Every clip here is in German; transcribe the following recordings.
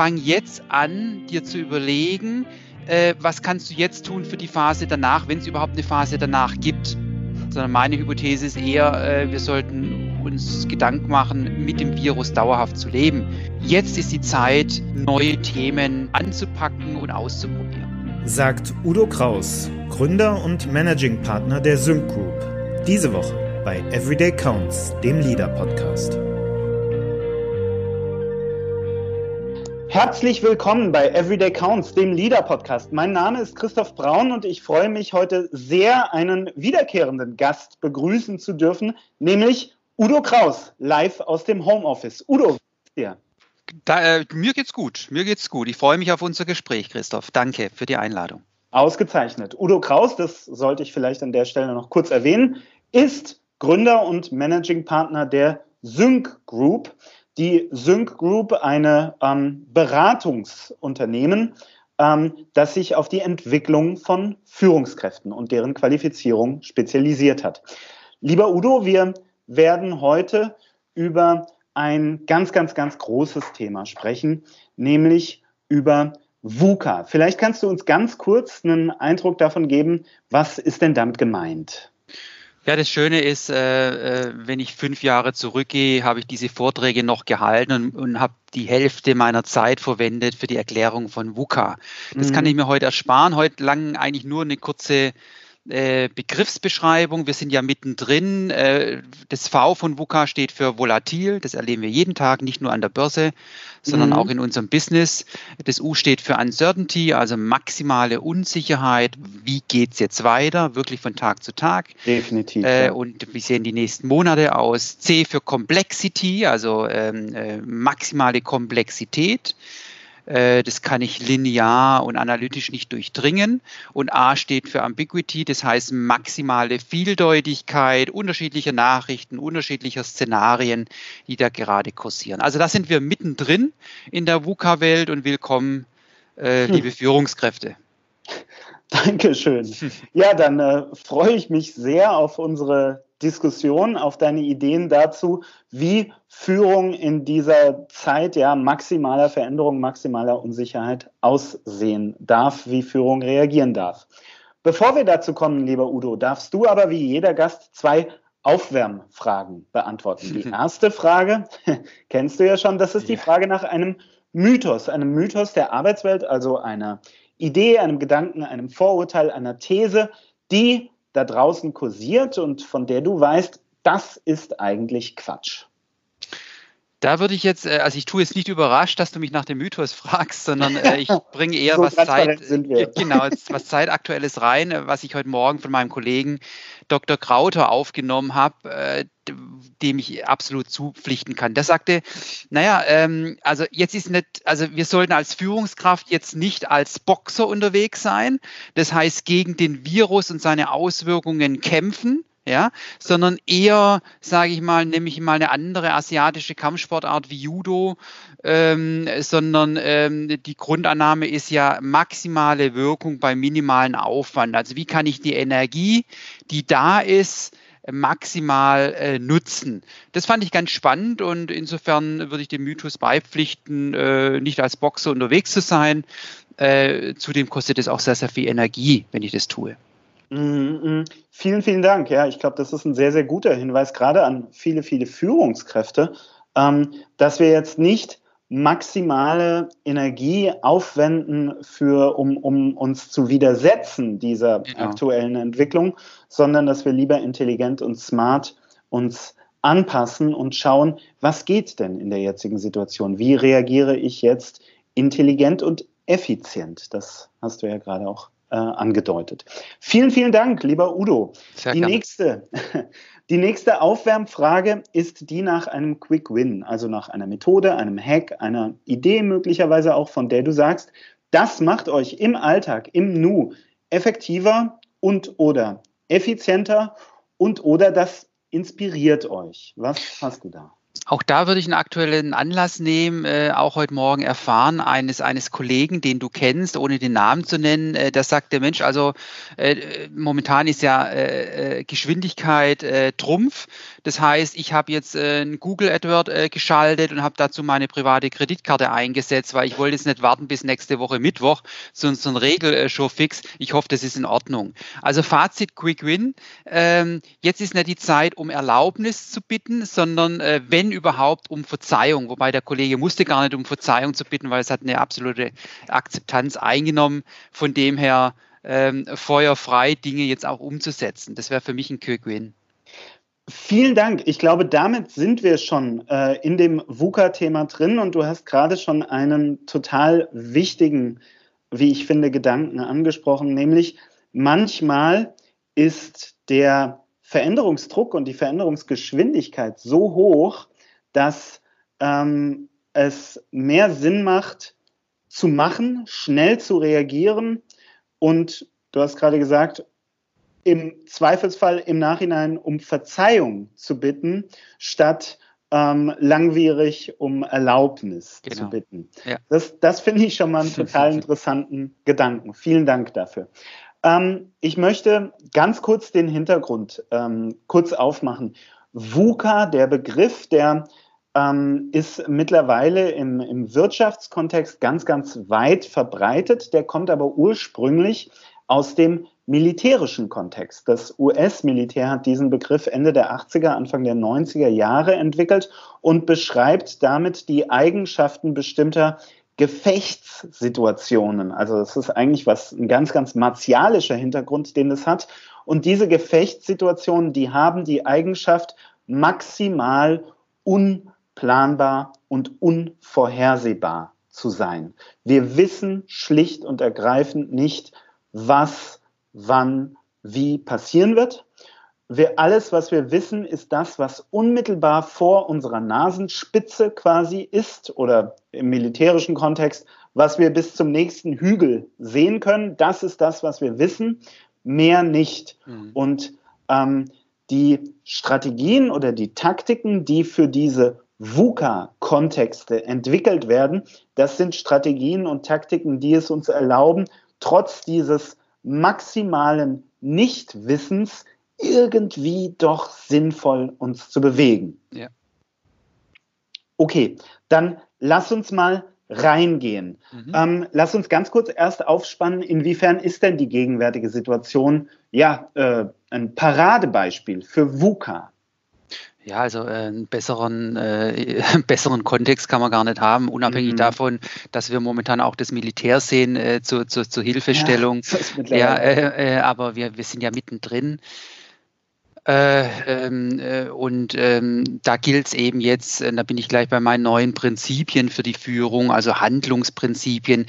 fang jetzt an, dir zu überlegen, äh, was kannst du jetzt tun für die Phase danach, wenn es überhaupt eine Phase danach gibt. Sondern meine Hypothese ist eher, äh, wir sollten uns Gedanken machen, mit dem Virus dauerhaft zu leben. Jetzt ist die Zeit, neue Themen anzupacken und auszuprobieren. Sagt Udo Kraus, Gründer und Managing Partner der Sync Group. Diese Woche bei Everyday Counts, dem Leader Podcast. Herzlich willkommen bei Everyday Counts, dem Leader Podcast. Mein Name ist Christoph Braun und ich freue mich heute sehr, einen wiederkehrenden Gast begrüßen zu dürfen, nämlich Udo Kraus, live aus dem Homeoffice. Udo, wie dir? Da, äh, mir geht's gut, mir geht's gut. Ich freue mich auf unser Gespräch, Christoph. Danke für die Einladung. Ausgezeichnet. Udo Kraus, das sollte ich vielleicht an der Stelle noch kurz erwähnen, ist Gründer und Managing Partner der Sync Group die Sync Group eine ähm, Beratungsunternehmen, ähm, das sich auf die Entwicklung von Führungskräften und deren Qualifizierung spezialisiert hat. Lieber Udo, wir werden heute über ein ganz, ganz, ganz großes Thema sprechen, nämlich über VUCA. Vielleicht kannst du uns ganz kurz einen Eindruck davon geben, was ist denn damit gemeint? Ja, das Schöne ist, äh, äh, wenn ich fünf Jahre zurückgehe, habe ich diese Vorträge noch gehalten und, und habe die Hälfte meiner Zeit verwendet für die Erklärung von VUCA. Das mhm. kann ich mir heute ersparen. Heute lang eigentlich nur eine kurze äh, Begriffsbeschreibung. Wir sind ja mittendrin. Äh, das V von VUCA steht für volatil. Das erleben wir jeden Tag, nicht nur an der Börse, sondern mhm. auch in unserem Business. Das U steht für Uncertainty, also maximale Unsicherheit. Wie geht es jetzt weiter? Wirklich von Tag zu Tag. Definitiv. Äh. Und wie sehen die nächsten Monate aus? C für Complexity, also ähm, äh, maximale Komplexität. Äh, das kann ich linear und analytisch nicht durchdringen. Und A steht für Ambiguity, das heißt maximale Vieldeutigkeit unterschiedlicher Nachrichten, unterschiedlicher Szenarien, die da gerade kursieren. Also da sind wir mittendrin in der VUCA-Welt und willkommen, äh, hm. liebe Führungskräfte. Dankeschön. Ja, dann äh, freue ich mich sehr auf unsere Diskussion, auf deine Ideen dazu, wie Führung in dieser Zeit ja maximaler Veränderung, maximaler Unsicherheit aussehen darf, wie Führung reagieren darf. Bevor wir dazu kommen, lieber Udo, darfst du aber wie jeder Gast zwei Aufwärmfragen beantworten. Die erste Frage kennst du ja schon, das ist die Frage nach einem Mythos, einem Mythos der Arbeitswelt, also einer Idee, einem Gedanken, einem Vorurteil, einer These, die da draußen kursiert und von der du weißt, das ist eigentlich Quatsch. Da würde ich jetzt, äh, also ich tue jetzt nicht überrascht, dass du mich nach dem Mythos fragst, sondern äh, ich bringe eher so was Zeit, genau, was Zeitaktuelles rein, äh, was ich heute Morgen von meinem Kollegen Dr. Krauter aufgenommen habe, dem ich absolut zupflichten kann. Der sagte, naja, ähm, also jetzt ist nicht, also wir sollten als Führungskraft jetzt nicht als Boxer unterwegs sein, das heißt gegen den Virus und seine Auswirkungen kämpfen, ja, sondern eher, sage ich mal, nämlich mal eine andere asiatische Kampfsportart wie Judo, ähm, sondern ähm, die Grundannahme ist ja maximale Wirkung bei minimalen Aufwand. Also wie kann ich die Energie, die da ist, maximal äh, nutzen. Das fand ich ganz spannend und insofern würde ich dem Mythos beipflichten, äh, nicht als Boxer unterwegs zu sein. Äh, zudem kostet es auch sehr, sehr viel Energie, wenn ich das tue. Mhm, vielen, vielen Dank. Ja, ich glaube, das ist ein sehr, sehr guter Hinweis, gerade an viele, viele Führungskräfte, ähm, dass wir jetzt nicht maximale Energie aufwenden für, um, um uns zu widersetzen dieser genau. aktuellen Entwicklung, sondern dass wir lieber intelligent und smart uns anpassen und schauen, was geht denn in der jetzigen Situation? Wie reagiere ich jetzt intelligent und effizient? Das hast du ja gerade auch äh, angedeutet. Vielen, vielen Dank, lieber Udo. Sehr die nächste, die nächste Aufwärmfrage ist die nach einem Quick Win, also nach einer Methode, einem Hack, einer Idee möglicherweise auch, von der du sagst, das macht euch im Alltag, im Nu effektiver und oder effizienter und oder das inspiriert euch. Was hast du da? Auch da würde ich einen aktuellen Anlass nehmen, äh, auch heute Morgen erfahren, eines, eines Kollegen, den du kennst, ohne den Namen zu nennen, äh, da sagt der Mensch, also äh, momentan ist ja äh, äh, Geschwindigkeit äh, Trumpf. Das heißt, ich habe jetzt ein Google AdWord geschaltet und habe dazu meine private Kreditkarte eingesetzt, weil ich wollte jetzt nicht warten bis nächste Woche Mittwoch, sondern so ein Regelshow-Fix. Ich hoffe, das ist in Ordnung. Also Fazit Quick Win. Ähm, jetzt ist nicht die Zeit, um Erlaubnis zu bitten, sondern wenn überhaupt um Verzeihung, wobei der Kollege musste gar nicht um Verzeihung zu bitten, weil es hat eine absolute Akzeptanz eingenommen. Von dem her ähm, feuerfrei Dinge jetzt auch umzusetzen. Das wäre für mich ein Quick-Win. Vielen Dank. Ich glaube, damit sind wir schon äh, in dem VUCA-Thema drin und du hast gerade schon einen total wichtigen, wie ich finde, Gedanken angesprochen, nämlich manchmal ist der Veränderungsdruck und die Veränderungsgeschwindigkeit so hoch, dass ähm, es mehr Sinn macht, zu machen, schnell zu reagieren und du hast gerade gesagt, im Zweifelsfall im Nachhinein um Verzeihung zu bitten, statt ähm, langwierig um Erlaubnis genau. zu bitten. Ja. Das, das finde ich schon mal einen total interessanten Gedanken. Vielen Dank dafür. Ähm, ich möchte ganz kurz den Hintergrund ähm, kurz aufmachen. VUCA, der Begriff, der ähm, ist mittlerweile im, im Wirtschaftskontext ganz, ganz weit verbreitet. Der kommt aber ursprünglich aus dem militärischen Kontext. Das US-Militär hat diesen Begriff Ende der 80er, Anfang der 90er Jahre entwickelt und beschreibt damit die Eigenschaften bestimmter Gefechtssituationen. Also das ist eigentlich was ein ganz, ganz martialischer Hintergrund, den es hat. Und diese Gefechtssituationen, die haben die Eigenschaft, maximal unplanbar und unvorhersehbar zu sein. Wir wissen schlicht und ergreifend nicht, was, wann, wie passieren wird. Wir, alles, was wir wissen, ist das, was unmittelbar vor unserer Nasenspitze quasi ist oder im militärischen Kontext, was wir bis zum nächsten Hügel sehen können. Das ist das, was wir wissen, mehr nicht. Mhm. Und ähm, die Strategien oder die Taktiken, die für diese VUCA-Kontexte entwickelt werden, das sind Strategien und Taktiken, die es uns erlauben, trotz dieses maximalen Nichtwissens irgendwie doch sinnvoll uns zu bewegen. Ja. Okay, dann lass uns mal reingehen. Mhm. Ähm, lass uns ganz kurz erst aufspannen, inwiefern ist denn die gegenwärtige Situation ja äh, ein Paradebeispiel für VUCA? Ja, also äh, einen besseren, äh, besseren Kontext kann man gar nicht haben, unabhängig mhm. davon, dass wir momentan auch das Militär sehen äh, zur, zur, zur Hilfestellung. Ja, ja äh, äh, aber wir, wir sind ja mittendrin. Äh, ähm, äh, und ähm, da gilt es eben jetzt, äh, da bin ich gleich bei meinen neuen Prinzipien für die Führung, also Handlungsprinzipien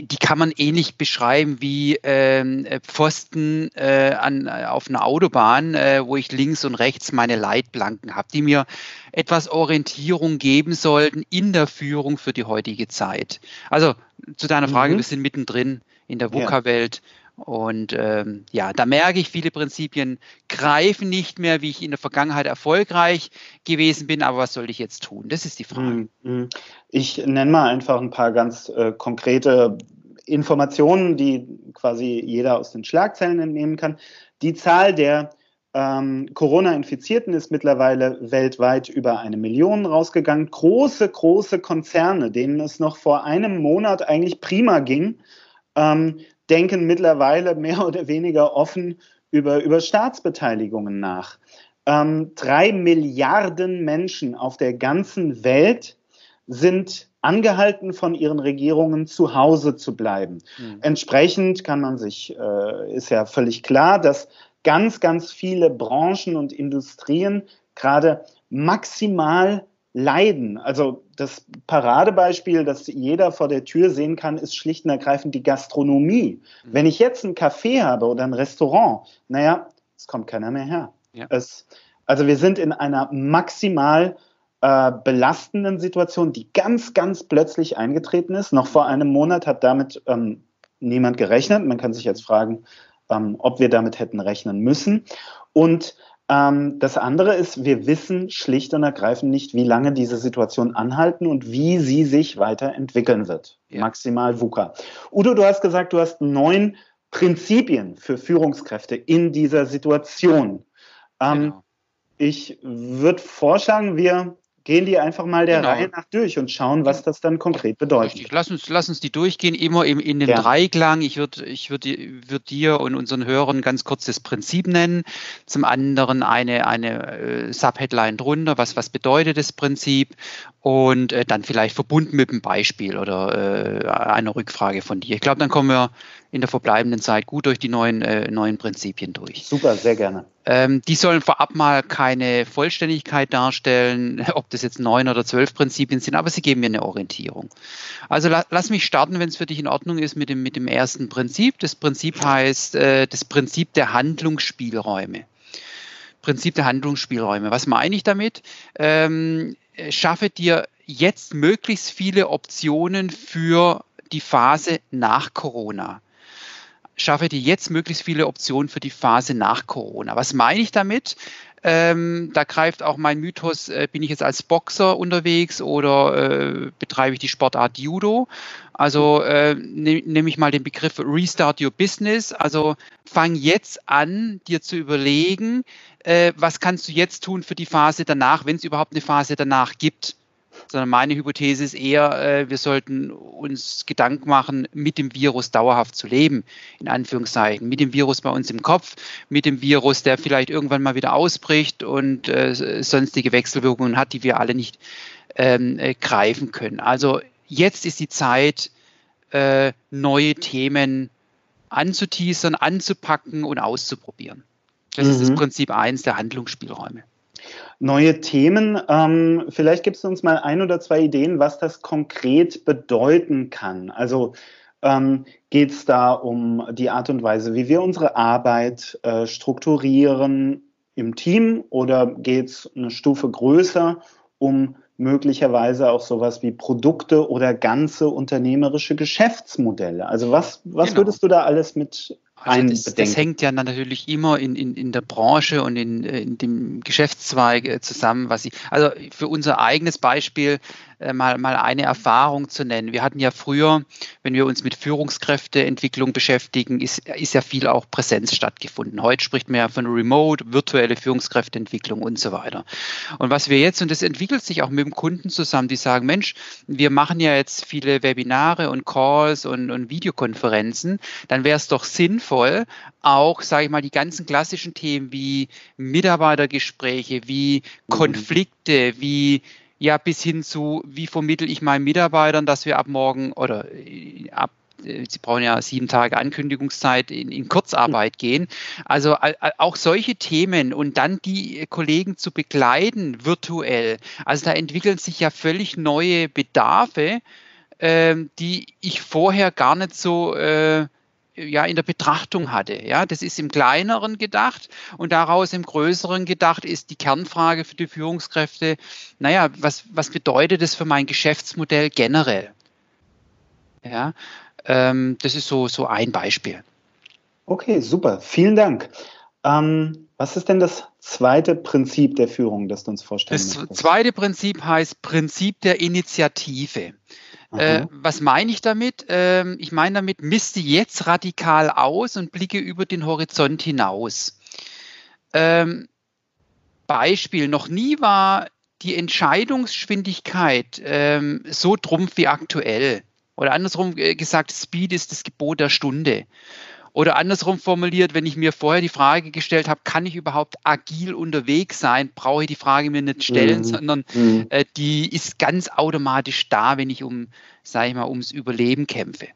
die kann man ähnlich beschreiben wie ähm, Pfosten äh, an, auf einer Autobahn, äh, wo ich links und rechts meine Leitplanken habe, die mir etwas Orientierung geben sollten in der Führung für die heutige Zeit. Also zu deiner Frage, mhm. wir sind mittendrin in der VUCA-Welt. Und ähm, ja, da merke ich, viele Prinzipien greifen nicht mehr, wie ich in der Vergangenheit erfolgreich gewesen bin. Aber was soll ich jetzt tun? Das ist die Frage. Mhm, mhm. Ich nenne mal einfach ein paar ganz äh, konkrete Informationen, die quasi jeder aus den Schlagzeilen entnehmen kann. Die Zahl der ähm, Corona-Infizierten ist mittlerweile weltweit über eine Million rausgegangen. Große, große Konzerne, denen es noch vor einem Monat eigentlich prima ging, ähm, denken mittlerweile mehr oder weniger offen über, über Staatsbeteiligungen nach. Ähm, drei Milliarden Menschen auf der ganzen Welt sind angehalten von ihren Regierungen zu Hause zu bleiben. Mhm. Entsprechend kann man sich, äh, ist ja völlig klar, dass ganz, ganz viele Branchen und Industrien gerade maximal leiden. Also das Paradebeispiel, das jeder vor der Tür sehen kann, ist schlicht und ergreifend die Gastronomie. Mhm. Wenn ich jetzt ein Café habe oder ein Restaurant, naja, es kommt keiner mehr her. Ja. Es, also wir sind in einer maximal äh, belastenden Situation, die ganz, ganz plötzlich eingetreten ist. Noch vor einem Monat hat damit ähm, niemand gerechnet. Man kann sich jetzt fragen, ähm, ob wir damit hätten rechnen müssen. Und Ähm, das andere ist, wir wissen schlicht und ergreifend nicht, wie lange diese Situation anhalten und wie sie sich weiterentwickeln wird. Ja. Maximal VUCA. Udo, du hast gesagt, du hast neun Prinzipien für Führungskräfte in dieser Situation. Ähm, genau. Ich würde vorschlagen, wir gehen die einfach mal der genau. Reihe nach durch und schauen, was das dann konkret bedeutet. Richtig. Lass uns, lass uns die durchgehen, immer im, in dem ja. Dreiklang. Ich würde ich würd, würd dir und unseren Hörern ganz kurz das Prinzip nennen. Zum anderen eine, eine äh, Subheadline drunter, was, was bedeutet das Prinzip und äh, dann vielleicht verbunden mit einem Beispiel oder äh, einer Rückfrage von dir. Ich glaube, dann kommen wir in der verbleibenden Zeit gut durch die neuen, äh, neuen Prinzipien durch. Super, sehr gerne. Ähm, die sollen vorab mal keine Vollständigkeit darstellen, ob das jetzt neun oder zwölf Prinzipien sind, aber sie geben mir eine Orientierung. Also la lass mich starten, wenn es für dich in Ordnung ist, mit dem, mit dem ersten Prinzip. Das Prinzip heißt äh, das Prinzip der Handlungsspielräume. Prinzip der Handlungsspielräume. Was meine ich damit? Ähm, schaffe dir jetzt möglichst viele Optionen für die Phase nach Corona schaffe dir jetzt möglichst viele Optionen für die Phase nach Corona. Was meine ich damit? Ähm, da greift auch mein Mythos, äh, bin ich jetzt als Boxer unterwegs oder äh, betreibe ich die Sportart Judo? Also äh, ne, nehme ich mal den Begriff Restart Your Business. Also fang jetzt an, dir zu überlegen, äh, was kannst du jetzt tun für die Phase danach, wenn es überhaupt eine Phase danach gibt sondern meine Hypothese ist eher, äh, wir sollten uns Gedanken machen, mit dem Virus dauerhaft zu leben, in Anführungszeichen, mit dem Virus bei uns im Kopf, mit dem Virus, der vielleicht irgendwann mal wieder ausbricht und äh, sonstige Wechselwirkungen hat, die wir alle nicht ähm, äh, greifen können. Also jetzt ist die Zeit, äh, neue Themen anzuteasern, anzupacken und auszuprobieren. Das mhm. ist das mhm. Prinzip eins der Handlungsspielräume neue Themen. Ähm, vielleicht gibst du uns mal ein oder zwei Ideen, was das konkret bedeuten kann. Also ähm, geht es da um die Art und Weise, wie wir unsere Arbeit äh, strukturieren im Team oder geht es eine Stufe größer um möglicherweise auch sowas wie Produkte oder ganze unternehmerische Geschäftsmodelle? Also was, was genau. würdest du da alles mit also das, das, hängt ja natürlich immer in, in, in der Branche und in, in dem Geschäftszweig äh, zusammen, was ich, also für unser eigenes Beispiel äh, mal, mal eine Erfahrung zu nennen. Wir hatten ja früher, wenn wir uns mit Führungskräfteentwicklung beschäftigen, ist, ist ja viel auch Präsenz stattgefunden. Heute spricht man ja von Remote, virtuelle Führungskräfteentwicklung und so weiter. Und was wir jetzt, und das entwickelt sich auch mit dem Kunden zusammen, die sagen, Mensch, wir machen ja jetzt viele Webinare und Calls und, und Videokonferenzen, dann wäre es doch sinnvoll, auch, sage ich mal, die ganzen klassischen Themen wie Mitarbeitergespräche, wie mhm. Konflikte, wie ja bis hin zu, wie vermittel ich meinen Mitarbeitern, dass wir ab morgen oder äh, ab äh, Sie brauchen ja sieben Tage Ankündigungszeit in, in Kurzarbeit gehen. Also auch solche Themen und dann die Kollegen zu begleiten virtuell. Also da entwickeln sich ja völlig neue Bedarfe, äh, die ich vorher gar nicht so äh, ja in der Betrachtung hatte. Ja, das ist im kleineren gedacht und daraus im größeren gedacht ist die Kernfrage für die Führungskräfte, naja, was, was bedeutet das für mein Geschäftsmodell generell? Ja, ähm, das ist so, so ein Beispiel. Okay, super. Vielen Dank. Ähm, was ist denn das zweite Prinzip der Führung, das du uns vorstellen Das möchtest? zweite Prinzip heißt Prinzip der Initiative. Äh, was meine ich damit? Ähm, ich meine damit, misste jetzt radikal aus und blicke über den Horizont hinaus. Ähm, Beispiel, noch nie war die Entscheidungsgeschwindigkeit ähm, so trumpf wie aktuell. Oder andersrum äh, gesagt, Speed ist das Gebot der Stunde. Oder andersrum formuliert, wenn ich mir vorher die Frage gestellt habe, kann ich überhaupt agil unterwegs sein, brauche ich die Frage mir nicht stellen, mhm. sondern mhm. äh, die ist ganz automatisch da, wenn ich um, sage ich mal, ums Überleben kämpfe.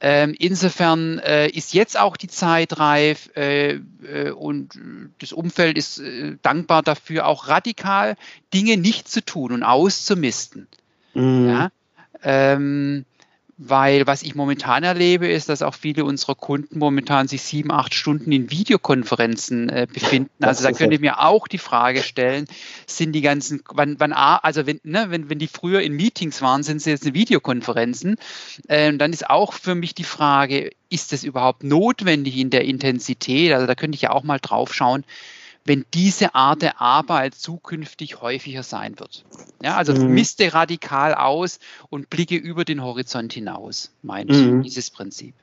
Ähm, insofern äh, ist jetzt auch die Zeit reif äh, äh, und das Umfeld ist äh, dankbar dafür, auch radikal Dinge nicht zu tun und auszumisten. Mhm. Ja? Ähm, weil was ich momentan erlebe, ist, dass auch viele unserer Kunden momentan sich sieben, acht Stunden in Videokonferenzen äh, befinden. Also da könnte ich mir auch die Frage stellen, sind die ganzen, wann, wann also wenn, ne, wenn, wenn die früher in Meetings waren, sind sie jetzt in Videokonferenzen. Ähm, dann ist auch für mich die Frage, ist das überhaupt notwendig in der Intensität? Also da könnte ich ja auch mal drauf schauen, wenn diese Art der Arbeit zukünftig häufiger sein wird. Ja, also mhm. misste radikal aus und blicke über den Horizont hinaus, meint mhm. dieses Prinzip.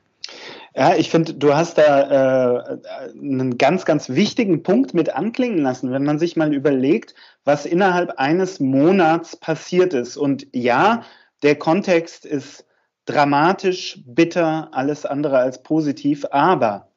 Ja, ich finde, du hast da äh, einen ganz, ganz wichtigen Punkt mit anklingen lassen, wenn man sich mal überlegt, was innerhalb eines Monats passiert ist. Und ja, der Kontext ist dramatisch, bitter, alles andere als positiv, aber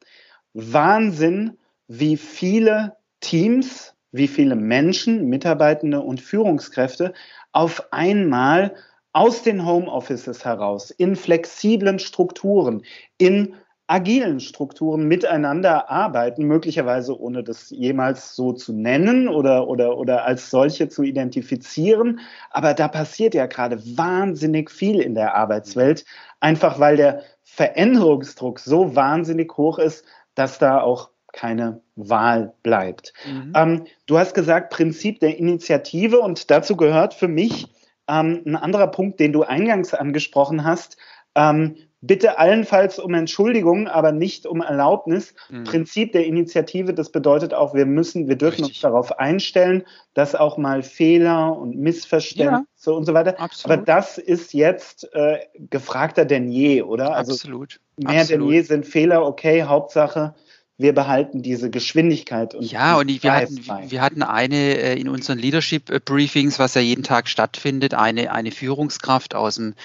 Wahnsinn, wie viele Teams, wie viele Menschen, Mitarbeitende und Führungskräfte auf einmal aus den Homeoffices heraus, in flexiblen Strukturen, in agilen Strukturen miteinander arbeiten, möglicherweise ohne das jemals so zu nennen oder, oder, oder als solche zu identifizieren. Aber da passiert ja gerade wahnsinnig viel in der Arbeitswelt, einfach weil der Veränderungsdruck so wahnsinnig hoch ist, dass da auch keine Wahl bleibt. Mhm. Ähm, du hast gesagt, Prinzip der Initiative und dazu gehört für mich ähm, ein anderer Punkt, den du eingangs angesprochen hast. Ähm, bitte allenfalls um Entschuldigung, aber nicht um Erlaubnis. Mhm. Prinzip der Initiative, das bedeutet auch, wir müssen, wir dürfen Richtig. uns darauf einstellen, dass auch mal Fehler und Missverständnisse ja, und so weiter. Absolut. Aber das ist jetzt äh, gefragter denn je, oder? Also absolut. Mehr absolut. denn je sind Fehler, okay, Hauptsache wir behalten diese Geschwindigkeit. Und ja, und wir hatten, wir hatten eine äh, in unseren Leadership Briefings, was ja jeden Tag stattfindet, eine, eine Führungskraft aus dem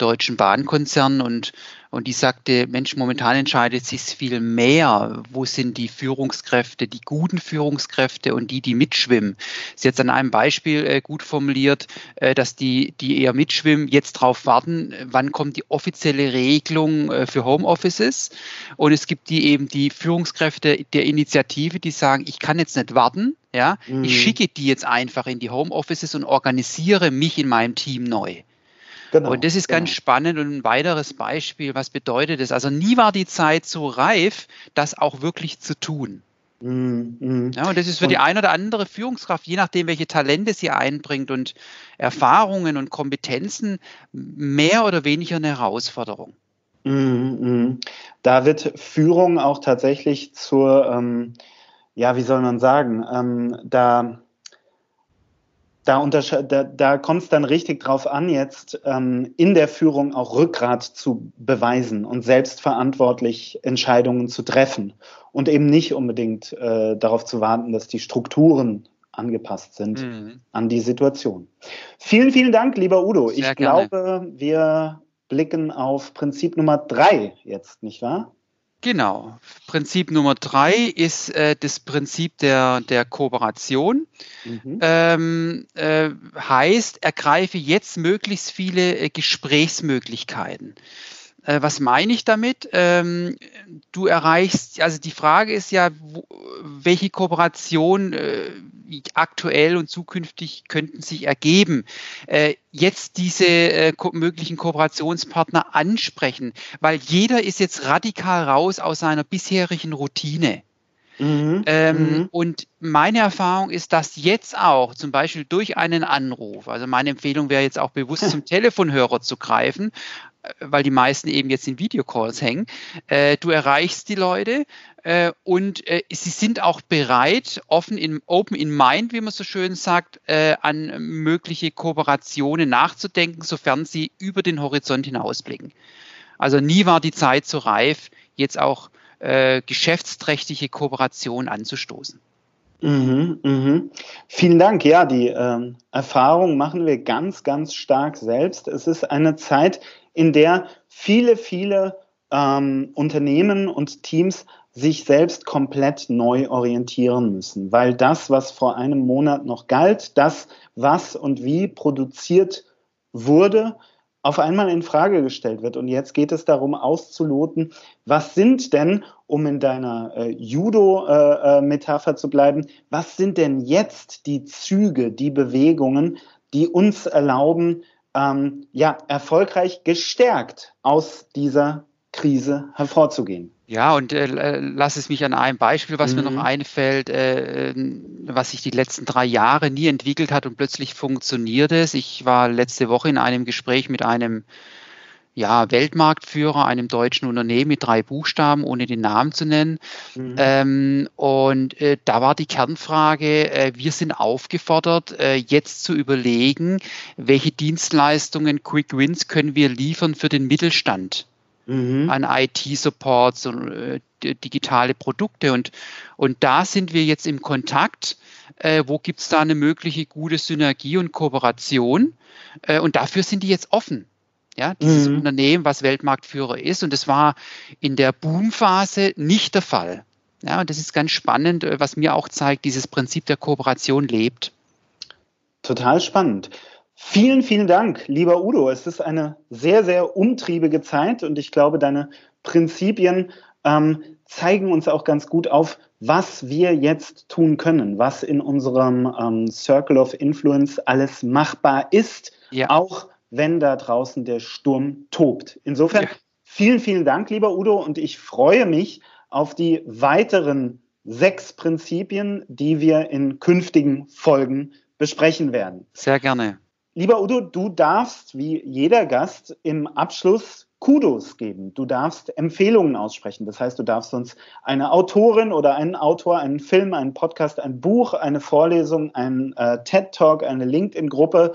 deutschen Bahnkonzern und und die sagte, Mensch, momentan entscheidet sich viel mehr, wo sind die Führungskräfte, die guten Führungskräfte und die, die mitschwimmen. Sie hat an einem Beispiel äh, gut formuliert, äh, dass die, die eher mitschwimmen, jetzt darauf warten, wann kommt die offizielle Regelung äh, für Homeoffices. Und es gibt die eben die Führungskräfte der Initiative, die sagen, ich kann jetzt nicht warten, ja, mhm. ich schicke die jetzt einfach in die Homeoffices und organisiere mich in meinem Team neu. Genau, und das ist ganz genau. spannend und ein weiteres Beispiel, was bedeutet das? Also nie war die Zeit so reif, das auch wirklich zu tun. Mm, mm. Ja, und das ist für und, die eine oder andere Führungskraft, je nachdem, welche Talente sie einbringt und Erfahrungen und Kompetenzen, mehr oder weniger eine Herausforderung. Mm, da wird Führung auch tatsächlich zur, ähm, ja, wie soll man sagen, ähm, da da, da, da kommt es dann richtig drauf an, jetzt ähm, in der Führung auch Rückgrat zu beweisen und selbstverantwortlich Entscheidungen zu treffen und eben nicht unbedingt äh, darauf zu warten, dass die Strukturen angepasst sind mhm. an die Situation. Vielen, vielen Dank, lieber Udo. Sehr ich gerne. glaube, wir blicken auf Prinzip Nummer drei jetzt, nicht wahr? Genau. Prinzip Nummer drei ist äh, das Prinzip der, der Kooperation. Mhm. Ähm, äh, heißt, ergreife jetzt möglichst viele äh, Gesprächsmöglichkeiten. Äh, was meine ich damit? Ähm, du erreichst, also die Frage ist ja, wo, welche Kooperation äh, aktuell und zukünftig könnten sich ergeben. Äh, jetzt diese äh, ko möglichen Kooperationspartner ansprechen, weil jeder ist jetzt radikal raus aus seiner bisherigen Routine. Mhm, ähm, mhm. Und meine Erfahrung ist, dass jetzt auch zum Beispiel durch einen Anruf, also meine Empfehlung wäre jetzt auch bewusst zum Telefonhörer zu greifen, weil die meisten eben jetzt in Videocalls hängen. Äh, du erreichst die Leute äh, und äh, sie sind auch bereit, offen in open in mind, wie man so schön sagt, äh, an mögliche Kooperationen nachzudenken, sofern sie über den Horizont hinausblicken. Also nie war die Zeit so reif, jetzt auch äh, geschäftsträchtige Kooperation anzustoßen. Mhm, mhm. Vielen Dank. Ja, die ähm, Erfahrung machen wir ganz, ganz stark selbst. Es ist eine Zeit, in der viele, viele ähm, Unternehmen und Teams sich selbst komplett neu orientieren müssen, weil das, was vor einem Monat noch galt, das, was und wie produziert wurde, auf einmal in Frage gestellt wird. Und jetzt geht es darum auszuloten, was sind denn, um in deiner äh, Judo-Metapher äh, äh zu bleiben, was sind denn jetzt die Züge, die Bewegungen, die uns erlauben, ähm, ja, erfolgreich gestärkt aus dieser Krise hervorzugehen. Ja, und äh, lass es mich an einem Beispiel, was mhm. mir noch mhm. einfällt, äh, was sich die letzten drei Jahre nie entwickelt hat und plötzlich funktioniert es. Ich war letzte Woche in einem Gespräch mit einem ja, Weltmarktführer, einem deutschen Unternehmen mit drei Buchstaben, ohne den Namen zu nennen. Mhm. Ähm, und äh, da war die Kernfrage, äh, wir sind aufgefordert, äh, jetzt zu überlegen, welche Dienstleistungen, Quick Wins können wir liefern für den Mittelstand mhm. an IT-Supports und äh, digitale Produkte. Und, und da sind wir jetzt im Kontakt. Äh, wo gibt es da eine mögliche gute Synergie und Kooperation? Äh, und dafür sind die jetzt offen ja, dieses mhm. Unternehmen, was Weltmarktführer ist. Und das war in der Boomphase nicht der Fall. Ja, und das ist ganz spannend, äh, was mir auch zeigt, dieses Prinzip der Kooperation lebt. Total spannend. Vielen, vielen Dank, lieber Udo. Es ist eine sehr, sehr umtriebige Zeit und ich glaube, deine Prinzipien ähm, zeigen uns auch ganz gut auf, was wir jetzt tun können, was in unserem ähm, Circle of Influence alles machbar ist, ja. auch wenn da draußen der Sturm tobt. Insofern ja. vielen, vielen Dank, lieber Udo, und ich freue mich auf die weiteren sechs Prinzipien, die wir in künftigen Folgen besprechen werden. Sehr gerne. Lieber Udo, du darfst wie jeder Gast im Abschluss Kudos geben. Du darfst Empfehlungen aussprechen. Das heißt, du darfst uns eine Autorin oder einen Autor, einen Film, einen Podcast, ein Buch, eine Vorlesung, einen äh, TED Talk, eine LinkedIn-Gruppe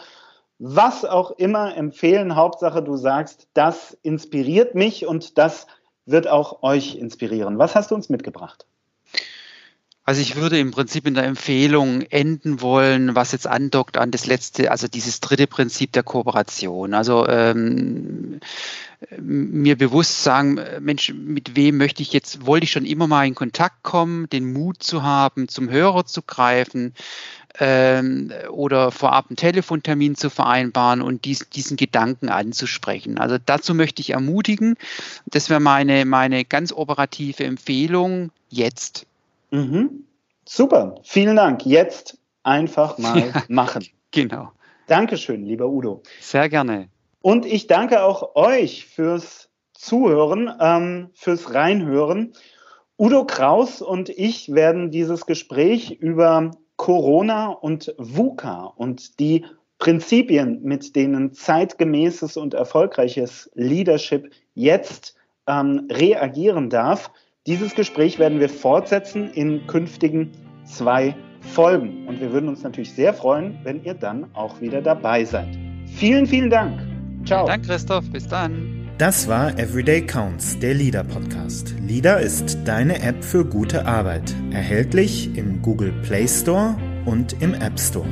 was auch immer empfehlen. Hauptsache, du sagst, das inspiriert mich und das wird auch euch inspirieren. Was hast du uns mitgebracht? Also ich würde im Prinzip in der Empfehlung enden wollen, was jetzt andockt an das letzte, also dieses dritte Prinzip der Kooperation. Also ähm, mir bewusst sagen, Mensch, mit wem möchte ich jetzt, wollte ich schon immer mal in Kontakt kommen, den Mut zu haben, zum Hörer zu greifen, ähm, oder vorab einen Telefontermin zu vereinbaren und dies, diesen Gedanken anzusprechen. Also dazu möchte ich ermutigen. Das wäre meine, meine ganz operative Empfehlung jetzt. Mhm. Super, vielen Dank. Jetzt einfach mal ja, machen. Genau. Dankeschön, lieber Udo. Sehr gerne. Und ich danke auch euch fürs Zuhören, ähm, fürs Reinhören. Udo Kraus und ich werden dieses Gespräch über Corona und VUCA und die Prinzipien, mit denen zeitgemäßes und erfolgreiches Leadership jetzt ähm, reagieren darf. Dieses Gespräch werden wir fortsetzen in künftigen zwei Folgen. Und wir würden uns natürlich sehr freuen, wenn ihr dann auch wieder dabei seid. Vielen, vielen Dank. Ciao. Danke, Christoph. Bis dann. Das war Everyday Counts, der Leader Podcast. Leader ist deine App für gute Arbeit, erhältlich im Google Play Store und im App Store.